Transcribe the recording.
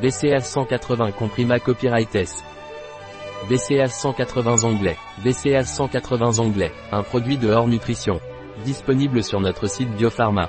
BCA 180 Comprima Copyrightes. BCA 180 onglets. BCA 180 onglets. Un produit de hors nutrition. Disponible sur notre site Biopharma.